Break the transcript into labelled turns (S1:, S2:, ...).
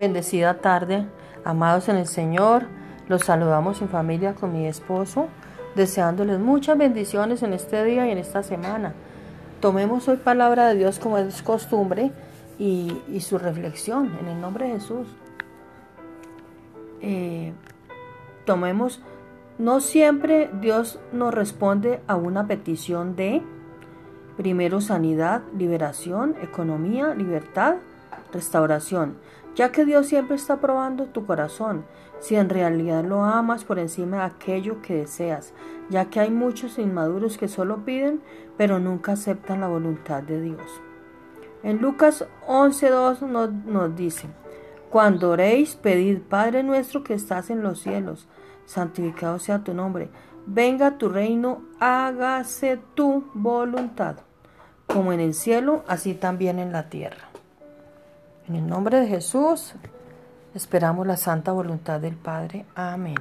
S1: Bendecida tarde, amados en el Señor. Los saludamos en familia con mi esposo, deseándoles muchas bendiciones en este día y en esta semana. Tomemos hoy palabra de Dios como es costumbre y, su reflexión en el nombre de Jesús. Eh, tomemos, no siempre Dios nos responde a una petición de, primero, sanidad, liberación, economía, libertad, restauración, ya que Dios siempre está probando tu corazón, si en realidad lo amas por encima de aquello que deseas, ya que hay muchos inmaduros que solo piden, pero nunca aceptan la voluntad de Dios. En Lucas 11.2 nos, nos dice, Cuando oréis, pedid, Padre nuestro que estás en los cielos, santificado sea tu nombre, venga tu reino, hágase tu voluntad, como en el cielo, así también en la tierra. En el nombre de Jesús, esperamos la santa voluntad del Padre. Amén.